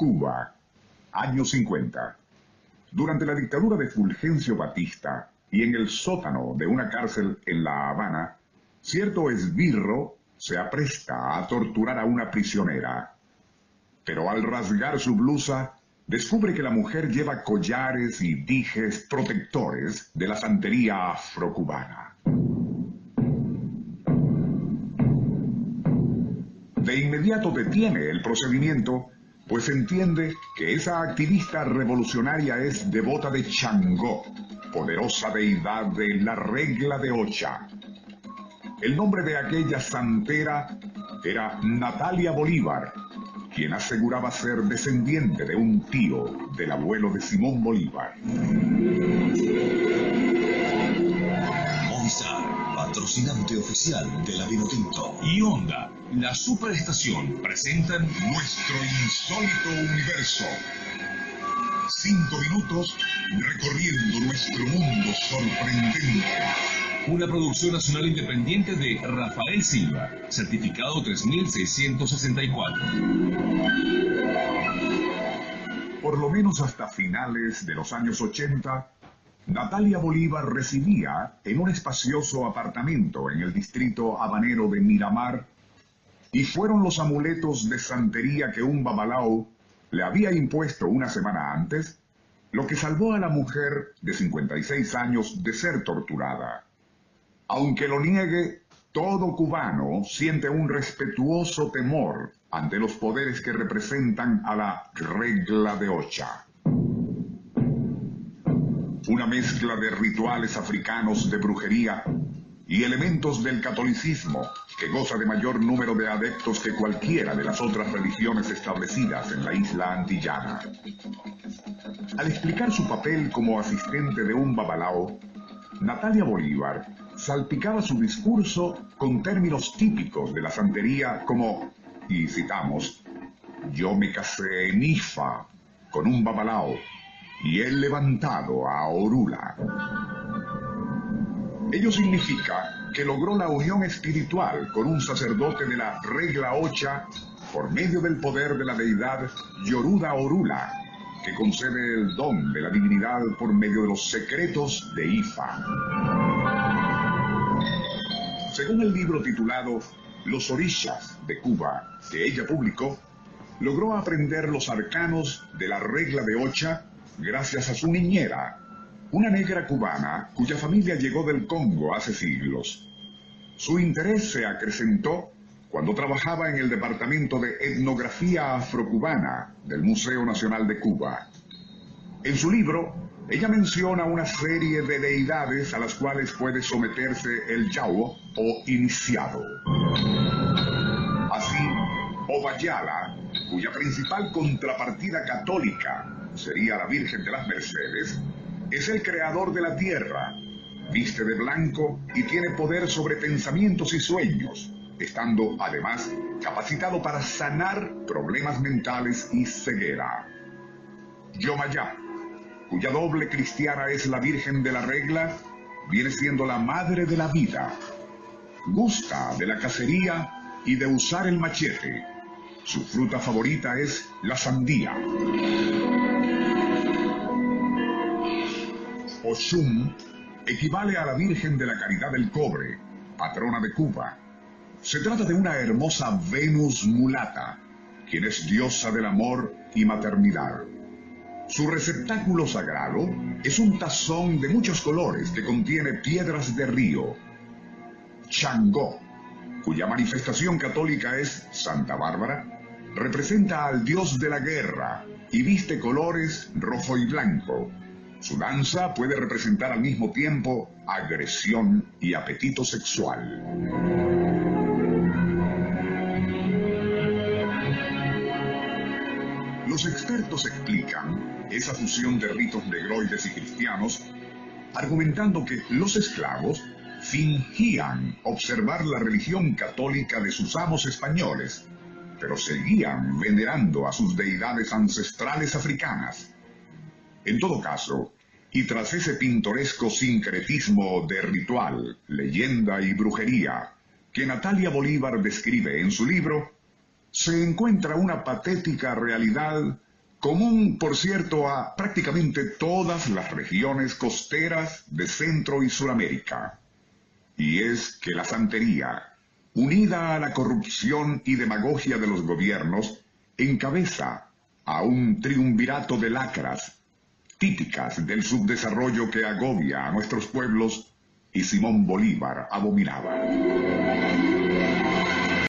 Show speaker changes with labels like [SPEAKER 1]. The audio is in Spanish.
[SPEAKER 1] Cuba, años 50. Durante la dictadura de Fulgencio Batista y en el sótano de una cárcel en La Habana, cierto esbirro se apresta a torturar a una prisionera. Pero al rasgar su blusa, descubre que la mujer lleva collares y dijes protectores de la santería afrocubana. De inmediato detiene el procedimiento, pues entiende que esa activista revolucionaria es devota de Changó, poderosa deidad de la regla de Ocha. El nombre de aquella santera era Natalia Bolívar, quien aseguraba ser descendiente de un tío del abuelo de Simón Bolívar.
[SPEAKER 2] Patrocinante oficial de la Vinotinto.
[SPEAKER 3] Y Onda, la superestación, presentan nuestro insólito universo. Cinco minutos recorriendo nuestro mundo sorprendente. Una producción nacional independiente de Rafael Silva, certificado 3664.
[SPEAKER 1] Por lo menos hasta finales de los años 80, Natalia Bolívar residía en un espacioso apartamento en el distrito habanero de Miramar y fueron los amuletos de santería que un babalao le había impuesto una semana antes lo que salvó a la mujer de 56 años de ser torturada. Aunque lo niegue, todo cubano siente un respetuoso temor ante los poderes que representan a la regla de Ocha. Una mezcla de rituales africanos de brujería y elementos del catolicismo que goza de mayor número de adeptos que cualquiera de las otras religiones establecidas en la isla antillana. Al explicar su papel como asistente de un babalao, Natalia Bolívar salpicaba su discurso con términos típicos de la santería como, y citamos, yo me casé en Ifa con un babalao y he levantado a Orula. Ello significa que logró la unión espiritual con un sacerdote de la regla ocha por medio del poder de la deidad Yoruda Orula, que concede el don de la divinidad por medio de los secretos de Ifa. Según el libro titulado Los Orishas de Cuba, que ella publicó, logró aprender los arcanos de la regla de Ocha gracias a su niñera, una negra cubana cuya familia llegó del Congo hace siglos. Su interés se acrecentó cuando trabajaba en el Departamento de Etnografía Afrocubana del Museo Nacional de Cuba. En su libro, ella menciona una serie de deidades a las cuales puede someterse el Yao o iniciado. Así, Obayala, cuya principal contrapartida católica sería la Virgen de las Mercedes, es el creador de la tierra, viste de blanco y tiene poder sobre pensamientos y sueños, estando además capacitado para sanar problemas mentales y ceguera. Yomayá, cuya doble cristiana es la Virgen de la Regla, viene siendo la madre de la vida. Gusta de la cacería y de usar el machete. Su fruta favorita es la sandía. Oshun equivale a la Virgen de la Caridad del Cobre, patrona de Cuba. Se trata de una hermosa Venus mulata, quien es diosa del amor y maternidad. Su receptáculo sagrado es un tazón de muchos colores que contiene piedras de río. Changó, cuya manifestación católica es Santa Bárbara, representa al dios de la guerra y viste colores rojo y blanco. Su danza puede representar al mismo tiempo agresión y apetito sexual. Los expertos explican esa fusión de ritos negroides y cristianos argumentando que los esclavos fingían observar la religión católica de sus amos españoles, pero seguían venerando a sus deidades ancestrales africanas. En todo caso, y tras ese pintoresco sincretismo de ritual, leyenda y brujería que Natalia Bolívar describe en su libro, se encuentra una patética realidad común, por cierto, a prácticamente todas las regiones costeras de Centro y Sudamérica. Y es que la santería, unida a la corrupción y demagogia de los gobiernos, encabeza a un triunvirato de lacras típicas del subdesarrollo que agobia a nuestros pueblos y Simón Bolívar abominaba.